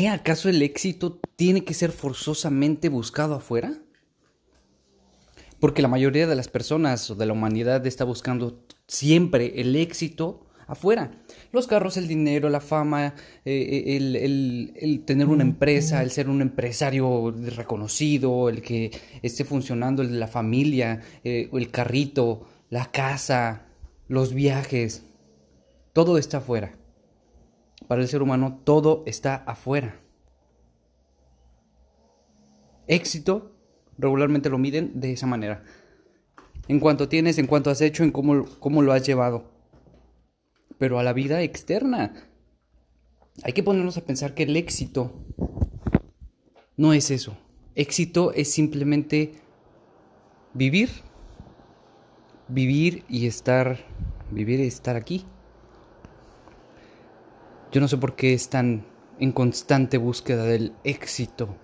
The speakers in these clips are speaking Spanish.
qué acaso el éxito tiene que ser forzosamente buscado afuera? Porque la mayoría de las personas o de la humanidad está buscando siempre el éxito afuera. Los carros, el dinero, la fama, eh, eh, el, tener una empresa, el ser un empresario reconocido, el que esté funcionando, el de la familia, eh, el carrito, la casa, los viajes, todo está afuera. Para el ser humano todo está afuera. Éxito regularmente lo miden de esa manera. En cuanto tienes, en cuanto has hecho, en cómo, cómo lo has llevado pero a la vida externa. Hay que ponernos a pensar que el éxito no es eso. Éxito es simplemente vivir, vivir y estar, vivir y estar aquí. Yo no sé por qué están en constante búsqueda del éxito.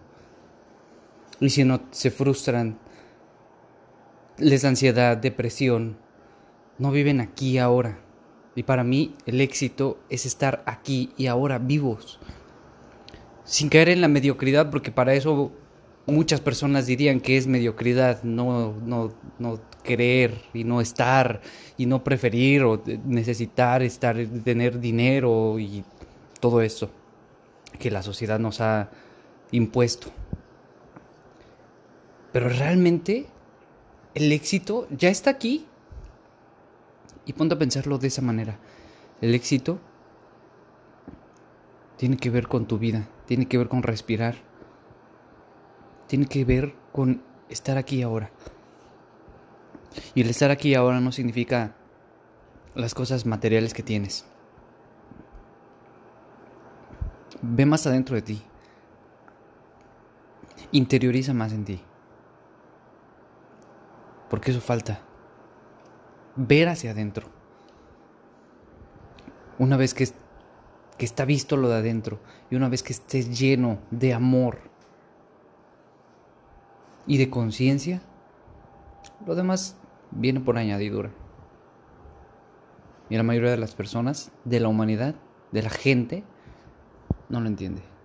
Y si no se frustran, les da ansiedad, depresión, no viven aquí ahora. Y para mí el éxito es estar aquí y ahora vivos. Sin caer en la mediocridad, porque para eso muchas personas dirían que es mediocridad no, no, no querer y no estar y no preferir o necesitar estar, tener dinero y todo eso que la sociedad nos ha impuesto. Pero realmente el éxito ya está aquí. Y ponte a pensarlo de esa manera. El éxito tiene que ver con tu vida, tiene que ver con respirar, tiene que ver con estar aquí ahora. Y el estar aquí ahora no significa las cosas materiales que tienes. Ve más adentro de ti. Interioriza más en ti. Porque eso falta ver hacia adentro. Una vez que, que está visto lo de adentro y una vez que estés lleno de amor y de conciencia, lo demás viene por añadidura. Y la mayoría de las personas, de la humanidad, de la gente, no lo entiende.